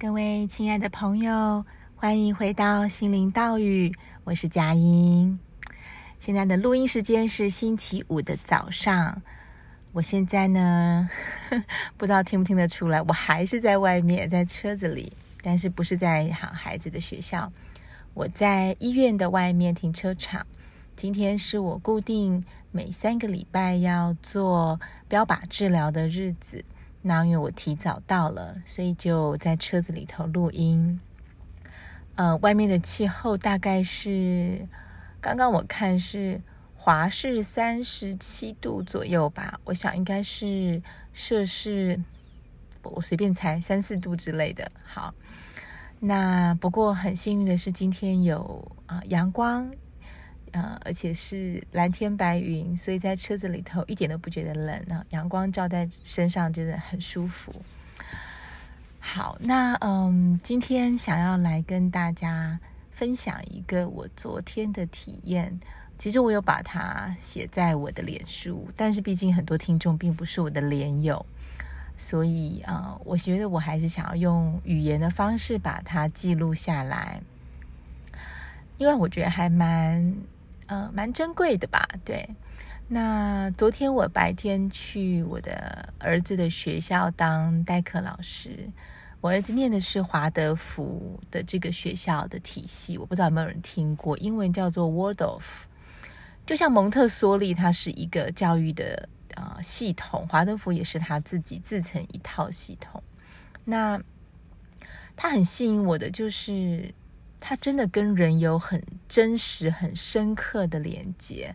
各位亲爱的朋友，欢迎回到心灵岛屿，我是佳音。现在的录音时间是星期五的早上。我现在呢，不知道听不听得出来，我还是在外面，在车子里，但是不是在好孩子的学校。我在医院的外面停车场。今天是我固定每三个礼拜要做标靶治疗的日子。那因为我提早到了，所以就在车子里头录音。呃，外面的气候大概是刚刚我看是华氏三十七度左右吧，我想应该是摄氏，我随便猜三四度之类的。好，那不过很幸运的是今天有啊、阳光。呃，而且是蓝天白云，所以在车子里头一点都不觉得冷啊，阳光照在身上，真的很舒服。好，那嗯，今天想要来跟大家分享一个我昨天的体验。其实我有把它写在我的脸书，但是毕竟很多听众并不是我的脸友，所以啊，我觉得我还是想要用语言的方式把它记录下来，因为我觉得还蛮。呃，蛮珍贵的吧？对。那昨天我白天去我的儿子的学校当代课老师。我儿子念的是华德福的这个学校的体系，我不知道有没有人听过，英文叫做 Waldorf。就像蒙特梭利，它是一个教育的啊、呃、系统，华德福也是他自己自成一套系统。那他很吸引我的就是。他真的跟人有很真实、很深刻的连接，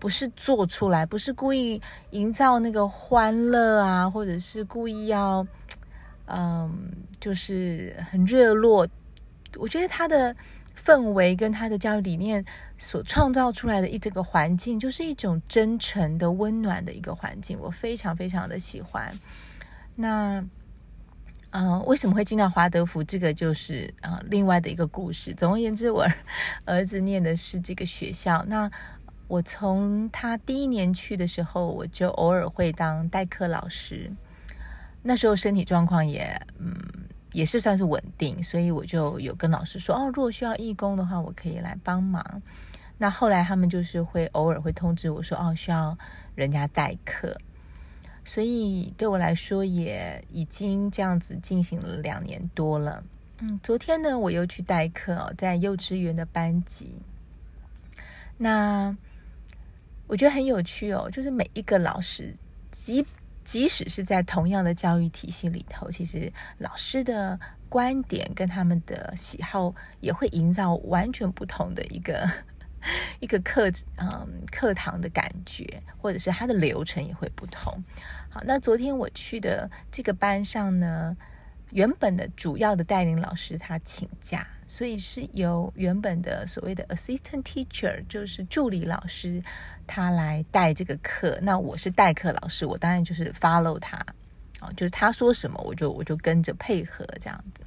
不是做出来，不是故意营造那个欢乐啊，或者是故意要，嗯，就是很热络。我觉得他的氛围跟他的教育理念所创造出来的一整个环境，就是一种真诚的、温暖的一个环境，我非常非常的喜欢。那。嗯、为什么会进到华德福？这个就是啊、另外的一个故事。总而言之，我儿子念的是这个学校。那我从他第一年去的时候，我就偶尔会当代课老师。那时候身体状况也嗯也是算是稳定，所以我就有跟老师说哦，如果需要义工的话，我可以来帮忙。那后来他们就是会偶尔会通知我说哦，需要人家代课。所以对我来说也已经这样子进行了两年多了。嗯，昨天呢，我又去代课哦，在幼稚园的班级。那我觉得很有趣哦，就是每一个老师，即即使是在同样的教育体系里头，其实老师的观点跟他们的喜好也会营造完全不同的一个。一个课，嗯，课堂的感觉，或者是它的流程也会不同。好，那昨天我去的这个班上呢，原本的主要的带领老师他请假，所以是由原本的所谓的 assistant teacher，就是助理老师，他来带这个课。那我是代课老师，我当然就是 follow 他，啊，就是他说什么，我就我就跟着配合这样子。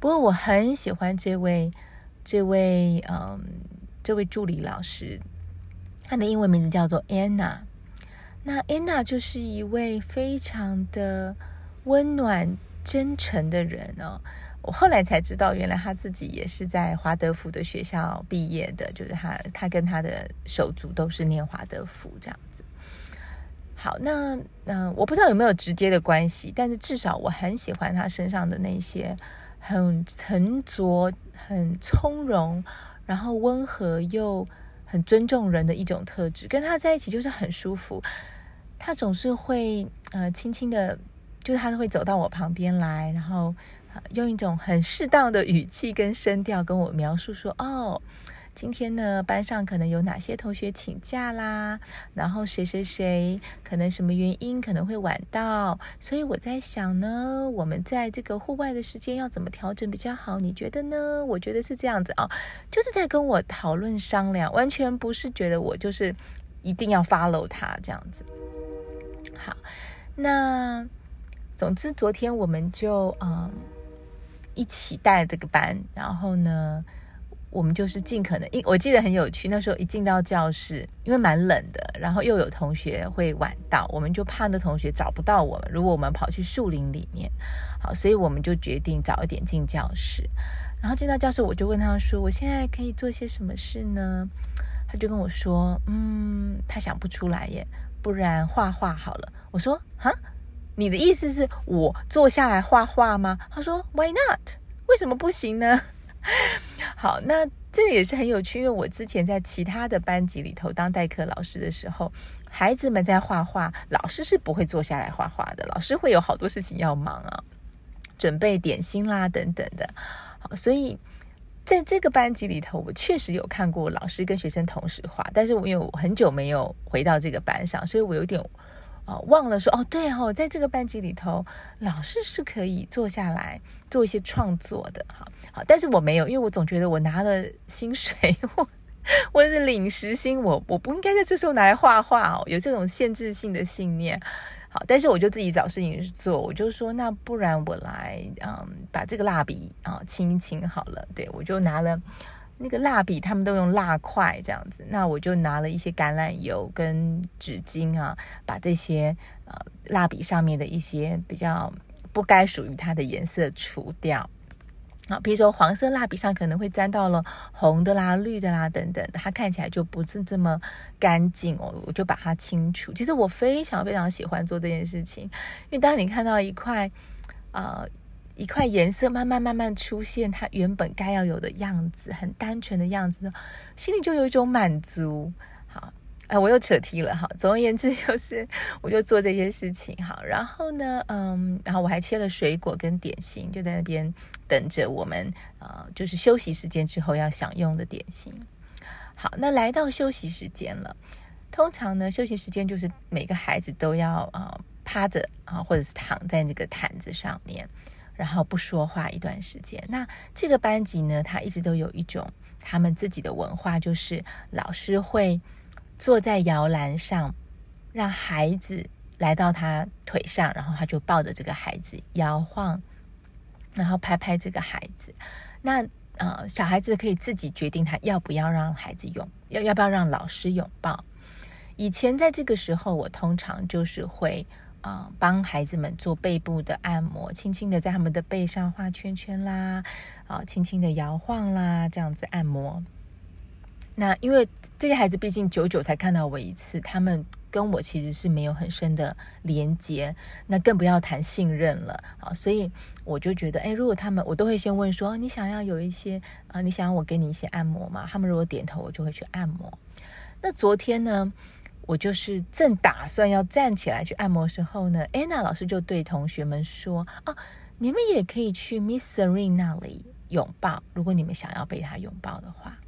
不过我很喜欢这位这位，嗯。这位助理老师，他的英文名字叫做 Anna。那 Anna 就是一位非常的温暖、真诚的人哦。我后来才知道，原来他自己也是在华德福的学校毕业的，就是他，他跟他的手足都是念华德福这样子。好，那嗯、我不知道有没有直接的关系，但是至少我很喜欢他身上的那些很沉着、很从容。然后温和又很尊重人的一种特质，跟他在一起就是很舒服。他总是会呃轻轻的，就是他会走到我旁边来，然后用一种很适当的语气跟声调跟我描述说：“哦。”今天呢，班上可能有哪些同学请假啦？然后谁谁谁可能什么原因可能会晚到，所以我在想呢，我们在这个户外的时间要怎么调整比较好？你觉得呢？我觉得是这样子啊，就是在跟我讨论商量，完全不是觉得我就是一定要 follow 他这样子。好，那总之昨天我们就嗯一起带这个班，然后呢。我们就是尽可能，一我记得很有趣，那时候一进到教室，因为蛮冷的，然后又有同学会晚到，我们就怕那同学找不到我们。如果我们跑去树林里面，好，所以我们就决定早一点进教室。然后进到教室，我就问他说：“我现在可以做些什么事呢？”他就跟我说：“嗯，他想不出来耶，不然画画好了。”我说：“哈，你的意思是我坐下来画画吗？”他说：“Why not？为什么不行呢？” 好，那这个也是很有趣，因为我之前在其他的班级里头当代课老师的时候，孩子们在画画，老师是不会坐下来画画的，老师会有好多事情要忙啊，准备点心啦等等的。好所以，在这个班级里头，我确实有看过老师跟学生同时画，但是我因为我很久没有回到这个班上，所以我有点啊、忘了说哦，对哦，在这个班级里头，老师是可以坐下来做一些创作的，好，好，但是我没有，因为我总觉得我拿了薪水，我我是领时薪，我我不应该在这时候拿来画画哦，有这种限制性的信念。好，但是我就自己找事情做，我就说，那不然我来，嗯，把这个蜡笔啊清一清好了。对，我就拿了那个蜡笔，他们都用蜡块这样子，那我就拿了一些橄榄油跟纸巾啊，把这些呃蜡笔上面的一些比较不该属于它的颜色除掉。啊，比如说黄色蜡笔上可能会沾到了红的啦、绿的啦等等，它看起来就不是这么干净哦。我就把它清除。其实我非常非常喜欢做这件事情，因为当你看到一块，呃，一块颜色慢慢慢慢出现它原本该要有的样子，很单纯的样子，心里就有一种满足。好。哎，我又扯题了哈。总而言之，就是我就做这些事情好。然后呢，嗯，然后我还切了水果跟点心，就在那边等着我们呃，就是休息时间之后要享用的点心。好，那来到休息时间了。通常呢，休息时间就是每个孩子都要呃趴着啊，或者是躺在那个毯子上面，然后不说话一段时间。那这个班级呢，他一直都有一种他们自己的文化，就是老师会。坐在摇篮上，让孩子来到他腿上，然后他就抱着这个孩子摇晃，然后拍拍这个孩子。那呃，小孩子可以自己决定他要不要让孩子拥，要要不要让老师拥抱。以前在这个时候，我通常就是会啊、帮孩子们做背部的按摩，轻轻的在他们的背上画圈圈啦，啊、轻轻的摇晃啦，这样子按摩。那因为这些孩子毕竟久久才看到我一次，他们跟我其实是没有很深的连接，那更不要谈信任了啊！所以我就觉得，哎，如果他们，我都会先问说，你想要有一些啊，你想要我给你一些按摩吗？他们如果点头，我就会去按摩。那昨天呢，我就是正打算要站起来去按摩时候呢，安娜老师就对同学们说，啊，你们也可以去 Miss Serene 那里拥抱，如果你们想要被她拥抱的话。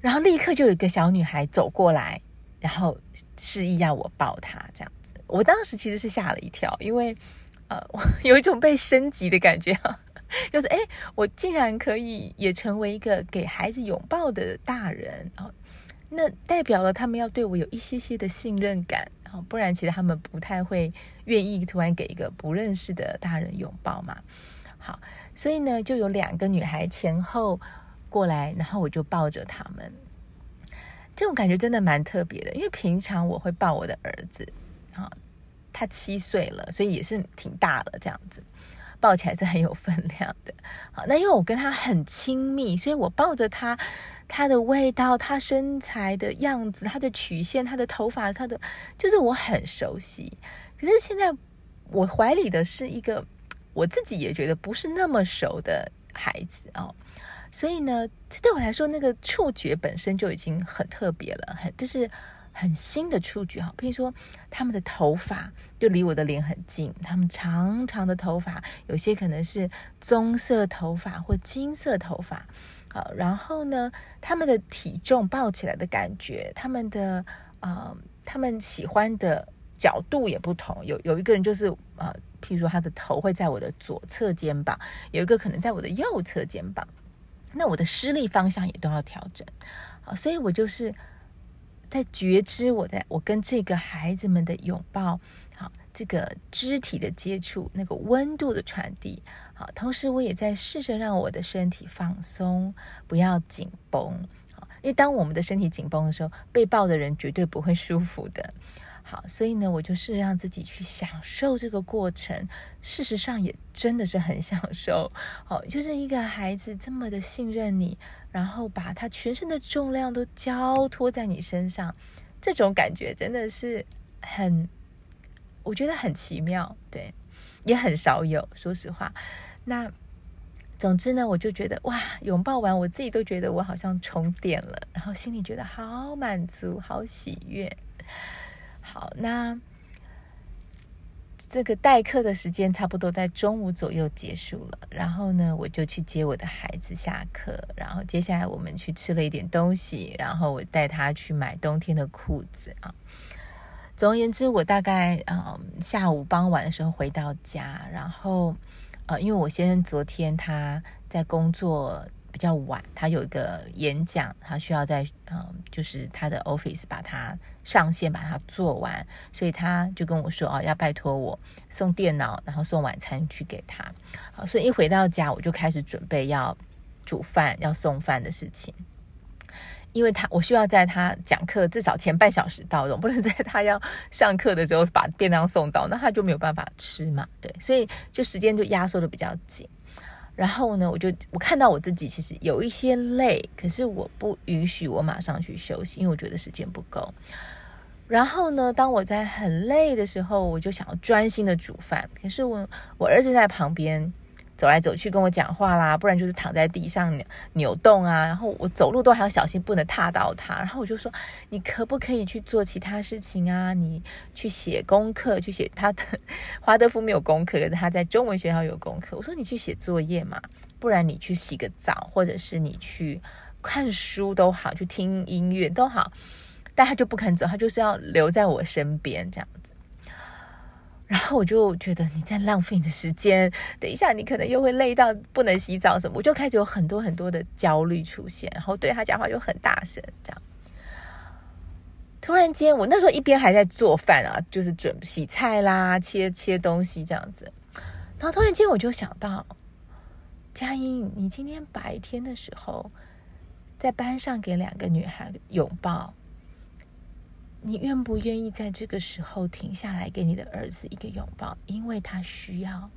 然后立刻就有一个小女孩走过来，然后示意要我抱她这样子。我当时其实是吓了一跳，因为呃，我 有一种被升级的感觉啊，就是哎，我竟然可以也成为一个给孩子拥抱的大人啊，那代表了他们要对我有一些些的信任感啊，不然其实他们不太会愿意突然给一个不认识的大人拥抱嘛。好，所以呢，就有两个女孩前后。过来，然后我就抱着他们，这种感觉真的蛮特别的。因为平常我会抱我的儿子，啊，他七岁了，所以也是挺大的这样子，抱起来是很有分量的。好，那因为我跟他很亲密，所以我抱着他，他的味道，他身材的样子，他的曲线，他的头发，他的就是我很熟悉。可是现在我怀里的是一个我自己也觉得不是那么熟的孩子哦。所以呢，这对我来说，那个触觉本身就已经很特别了，很就是很新的触觉哈。比如说，他们的头发就离我的脸很近，他们长长的头发，有些可能是棕色头发或金色头发，好，然后呢，他们的体重抱起来的感觉，他们的呃，他们喜欢的角度也不同。有有一个人就是呃，譬如说他的头会在我的左侧肩膀，有一个可能在我的右侧肩膀。那我的施力方向也都要调整，好，所以我就是在觉知我的我跟这个孩子们的拥抱，这个肢体的接触，那个温度的传递。好，同时我也在试着让我的身体放松，不要紧绷。好，因为当我们的身体紧绷的时候，被抱的人绝对不会舒服的。好，所以呢，我就是让自己去享受这个过程。事实上，也真的是很享受。好，就是一个孩子这么的信任你，然后把他全身的重量都交托在你身上，这种感觉真的是很，我觉得很奇妙，对，也很少有。说实话。那总之呢，我就觉得哇，拥抱完我自己都觉得我好像充电了，然后心里觉得好满足、好喜悦。好，那这个代课的时间差不多在中午左右结束了，然后呢，我就去接我的孩子下课，然后接下来我们去吃了一点东西，然后我带他去买冬天的裤子啊。总而言之，我大概嗯下午傍晚的时候回到家，然后。呃，因为我先生昨天他在工作比较晚，他有一个演讲，他需要在嗯、就是他的 office 把它上线，把它做完，所以他就跟我说哦，要拜托我送电脑，然后送晚餐去给他。好，所以一回到家，我就开始准备要煮饭、要送饭的事情。因为他，我需要在他讲课至少前半小时到，总不能在他要上课的时候把便当送到，那他就没有办法吃嘛。对，所以就时间就压缩的比较紧。然后呢，我就我看到我自己其实有一些累，可是我不允许我马上去休息，因为我觉得时间不够。然后呢，当我在很累的时候，我就想要专心的煮饭，可是我我儿子在旁边。走来走去跟我讲话啦，不然就是躺在地上扭动啊。然后我走路都还要小心，不能踏到他。然后我就说：“你可不可以去做其他事情啊？你去写功课，去写他的华德福没有功课，可是他在中文学校有功课。我说你去写作业嘛，不然你去洗个澡，或者是你去看书都好，去听音乐都好。但他就不肯走，他就是要留在我身边这样。”然后我就觉得你在浪费你的时间，等一下你可能又会累到不能洗澡什么，我就开始有很多很多的焦虑出现，然后对他讲话就很大声，这样。突然间，我那时候一边还在做饭啊，就是准备洗菜啦、切切东西这样子，然后突然间我就想到，佳音，你今天白天的时候在班上给两个女孩拥抱。你愿不愿意在这个时候停下来给你的儿子一个拥抱？因为他需要。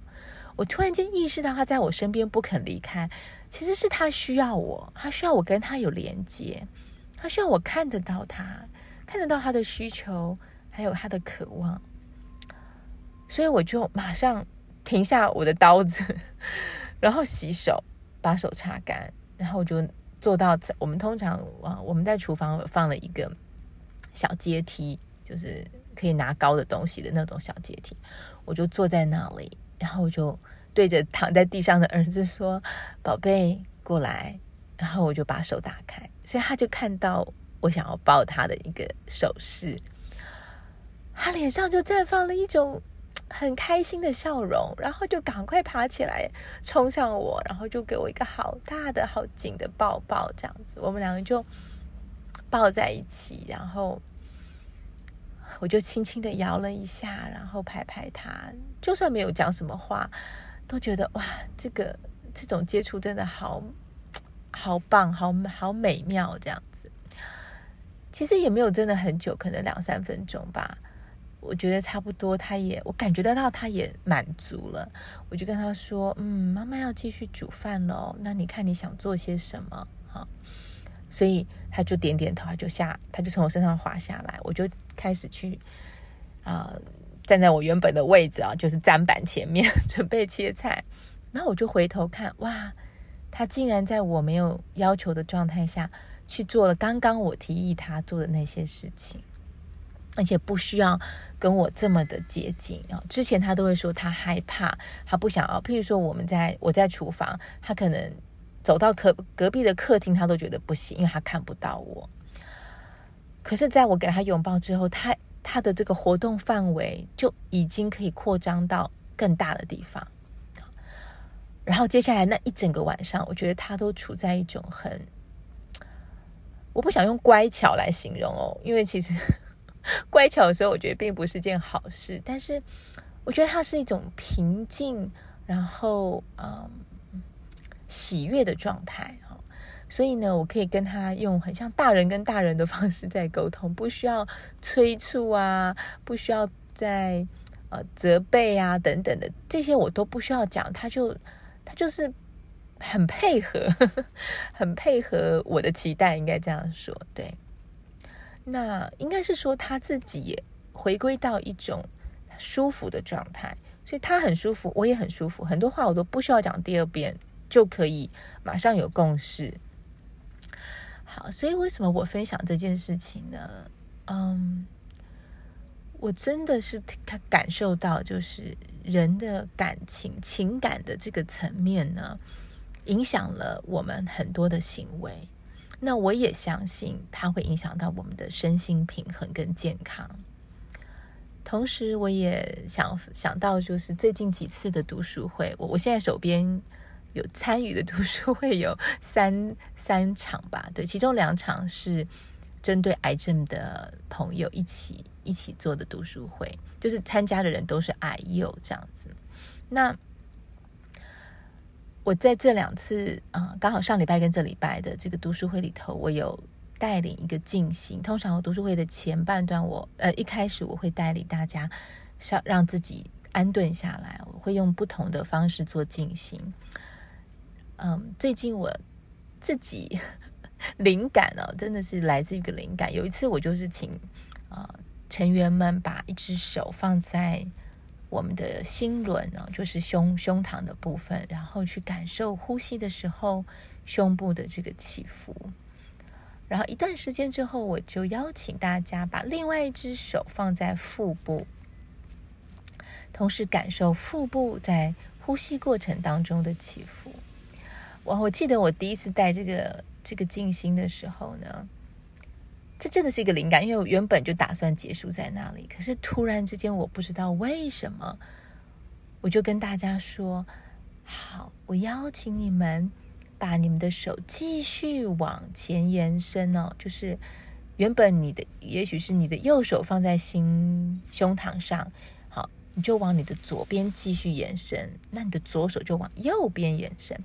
我突然间意识到他在我身边不肯离开，其实是他需要我，他需要我跟他有连接，他需要我看得到他，看得到他的需求，还有他的渴望。所以我就马上停下我的刀子，然后洗手，把手擦干，然后我就坐到我们通常啊，我们在厨房放了一个。小阶梯就是可以拿高的东西的那种小阶梯，我就坐在那里，然后我就对着躺在地上的儿子说：“宝贝，过来。”然后我就把手打开，所以他就看到我想要抱他的一个手势，他脸上就绽放了一种 很开心的笑容，然后就赶快爬起来冲向我，然后就给我一个好大的好紧的抱抱，这样子，我们两个就。抱在一起，然后我就轻轻的摇了一下，然后拍拍他，就算没有讲什么话，都觉得哇，这个这种接触真的好好棒，好好美妙，这样子。其实也没有真的很久，可能两三分钟吧。我觉得差不多，他也我感觉得到，他也满足了。我就跟他说：“嗯，妈妈要继续煮饭喽，那你看你想做些什么？”哈。所以他就点点头，他就下，他就从我身上滑下来，我就开始去啊、站在我原本的位置啊，就是砧板前面 准备切菜。然后我就回头看，哇，他竟然在我没有要求的状态下去做了刚刚我提议他做的那些事情，而且不需要跟我这么的接近啊。之前他都会说他害怕，他不想要。譬如说我们在我在厨房，他可能。走到隔隔壁的客厅，他都觉得不行，因为他看不到我。可是，在我给他拥抱之后，他他的这个活动范围就已经可以扩张到更大的地方。然后接下来那一整个晚上，我觉得他都处在一种很……我不想用乖巧来形容哦，因为其实 乖巧的时候，我觉得并不是件好事。但是，我觉得它是一种平静，然后嗯，喜悦的状态。所以呢，我可以跟他用很像大人跟大人的方式在沟通，不需要催促啊，不需要在呃责备啊等等的这些，我都不需要讲，他就他就是很配合，很配合我的期待，应该这样说。对，那应该是说他自己也回归到一种舒服的状态，所以他很舒服，我也很舒服，很多话我都不需要讲第二遍就可以马上有共识。好，所以为什么我分享这件事情呢？嗯，我真的是他感受到，就是人的感情、情感的这个层面呢，影响了我们很多的行为。那我也相信，它会影响到我们的身心平衡跟健康。同时，我也想想到，就是最近几次的读书会，我我现在手边。有参与的读书会有三三场吧，对，其中两场是针对癌症的朋友一起一起做的读书会，就是参加的人都是癌友这样子。那我在这两次啊、呃，刚好上礼拜跟这礼拜的这个读书会里头，我有带领一个静心。通常我读书会的前半段我，我呃一开始我会带领大家让让自己安顿下来，我会用不同的方式做静心。嗯，最近我自己 灵感哦，真的是来自一个灵感。有一次，我就是请啊、成员们把一只手放在我们的心轮哦，就是胸胸膛的部分，然后去感受呼吸的时候胸部的这个起伏。然后一段时间之后，我就邀请大家把另外一只手放在腹部，同时感受腹部在呼吸过程当中的起伏。我我记得我第一次带这个这个静心的时候呢，这真的是一个灵感，因为我原本就打算结束在那里，可是突然之间我不知道为什么，我就跟大家说：“好，我邀请你们把你们的手继续往前延伸哦，就是原本你的也许是你的右手放在心胸膛上，好，你就往你的左边继续延伸，那你的左手就往右边延伸。”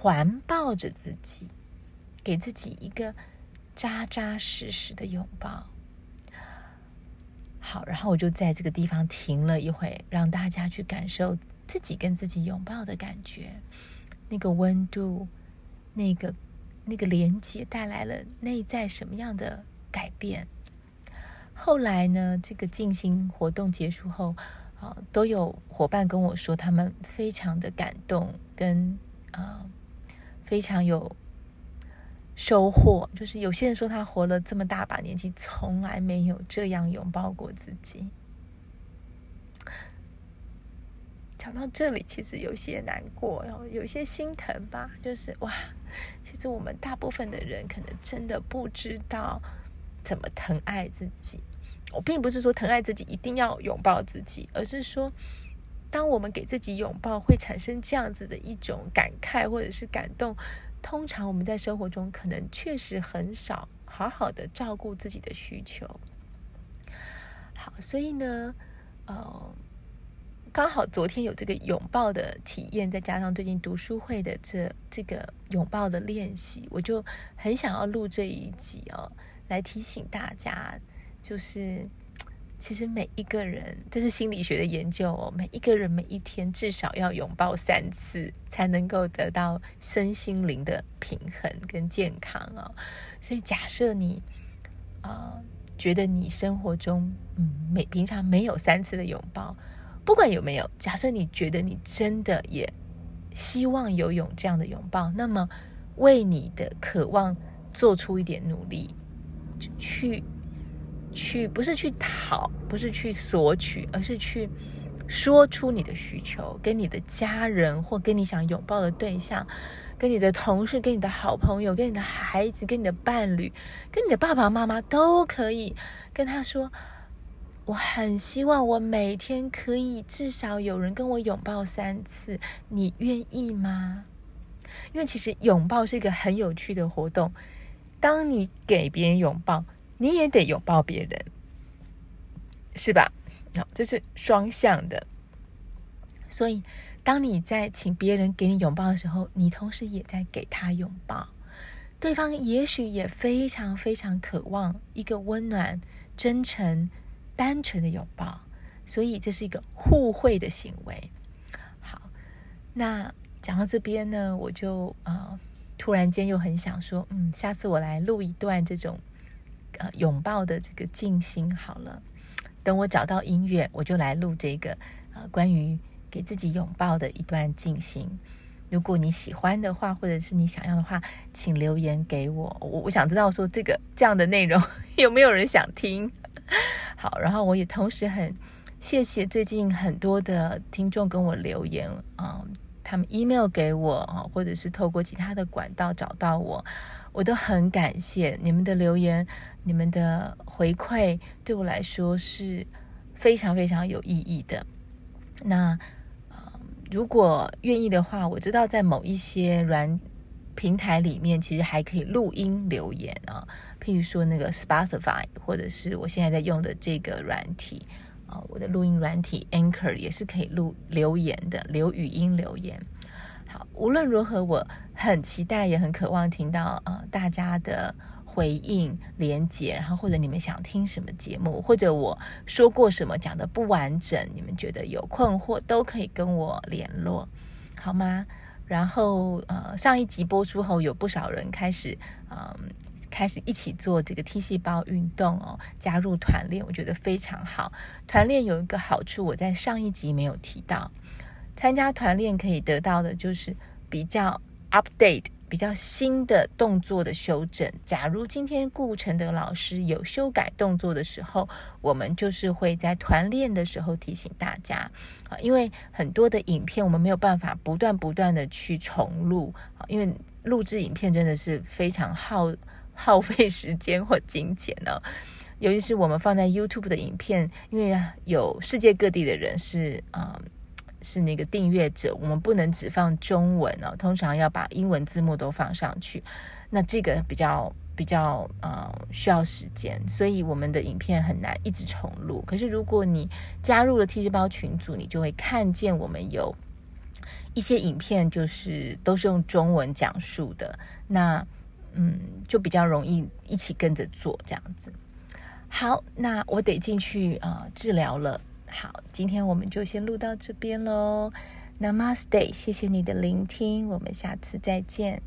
环抱着自己，给自己一个扎扎实实的拥抱。好，然后我就在这个地方停了一会，让大家去感受自己跟自己拥抱的感觉，那个温度，那个那个连接带来了内在什么样的改变？后来呢，这个静心活动结束后，啊，都有伙伴跟我说，他们非常的感动，跟啊。非常有收获，就是有些人说他活了这么大把年纪，从来没有这样拥抱过自己。讲到这里，其实有些难过，然后有些心疼吧。就是哇，其实我们大部分的人可能真的不知道怎么疼爱自己。我并不是说疼爱自己一定要拥抱自己，而是说。当我们给自己拥抱，会产生这样子的一种感慨或者是感动。通常我们在生活中可能确实很少好好的照顾自己的需求。好，所以呢，呃，刚好昨天有这个拥抱的体验，再加上最近读书会的这这个拥抱的练习，我就很想要录这一集哦，来提醒大家，就是。其实每一个人，这是心理学的研究哦。每一个人每一天至少要拥抱三次，才能够得到身心灵的平衡跟健康哦。所以，假设你啊、觉得你生活中嗯每平常没有三次的拥抱，不管有没有，假设你觉得你真的也希望有有这样的拥抱，那么为你的渴望做出一点努力，去。去不是去讨，不是去索取，而是去说出你的需求，跟你的家人或跟你想拥抱的对象，跟你的同事，跟你的好朋友，跟你的孩子，跟你的伴侣，跟你的爸爸妈妈都可以跟他说：“我很希望我每天可以至少有人跟我拥抱三次，你愿意吗？”因为其实拥抱是一个很有趣的活动，当你给别人拥抱。你也得拥抱别人，是吧？好，这是双向的。所以，当你在请别人给你拥抱的时候，你同时也在给他拥抱。对方也许也非常非常渴望一个温暖、真诚、单纯的拥抱。所以，这是一个互惠的行为。好，那讲到这边呢，我就啊、突然间又很想说，嗯，下次我来录一段这种呃拥抱的这个静心好了。等我找到音乐，我就来录这个呃关于给自己拥抱的一段静心。如果你喜欢的话，或者是你想要的话，请留言给我。我我想知道说这个这样的内容 有没有人想听？好，然后我也同时很谢谢最近很多的听众跟我留言啊、嗯，他们 email 给我啊，或者是透过其他的管道找到我，我都很感谢你们的留言，你们的回馈对我来说是非常非常有意义的。那。如果愿意的话，我知道在某一些软平台里面，其实还可以录音留言啊。譬如说那个 Spotify，或者是我现在在用的这个软体啊，我的录音软体 Anchor 也是可以录留言的，留语音留言。好，无论如何，我很期待，也很渴望听到呃大家的。回应连结，然后或者你们想听什么节目，或者我说过什么讲得不完整，你们觉得有困惑，都可以跟我联络，好吗？然后呃，上一集播出后，有不少人开始嗯、开始一起做这个 T 细胞运动哦，加入团练，我觉得非常好。团练有一个好处，我在上一集没有提到，参加团练可以得到的就是比较 update。比较新的动作的修正。假如今天顾承德老师有修改动作的时候，我们就是会在团练的时候提醒大家啊，因为很多的影片我们没有办法不断不断的去重录啊，因为录制影片真的是非常耗 耗费时间或金钱呢。尤其是我们放在 YouTube 的影片，因为有世界各地的人是啊。是那个订阅者，我们不能只放中文哦，通常要把英文字幕都放上去。那这个比较比较呃需要时间，所以我们的影片很难一直重录。可是如果你加入了 T 细胞群组，你就会看见我们有一些影片，就是都是用中文讲述的。那嗯，就比较容易一起跟着做这样子。好，那我得进去啊、呃、治疗了。好，今天我们就先录到这边喽。Namaste，谢谢你的聆听，我们下次再见。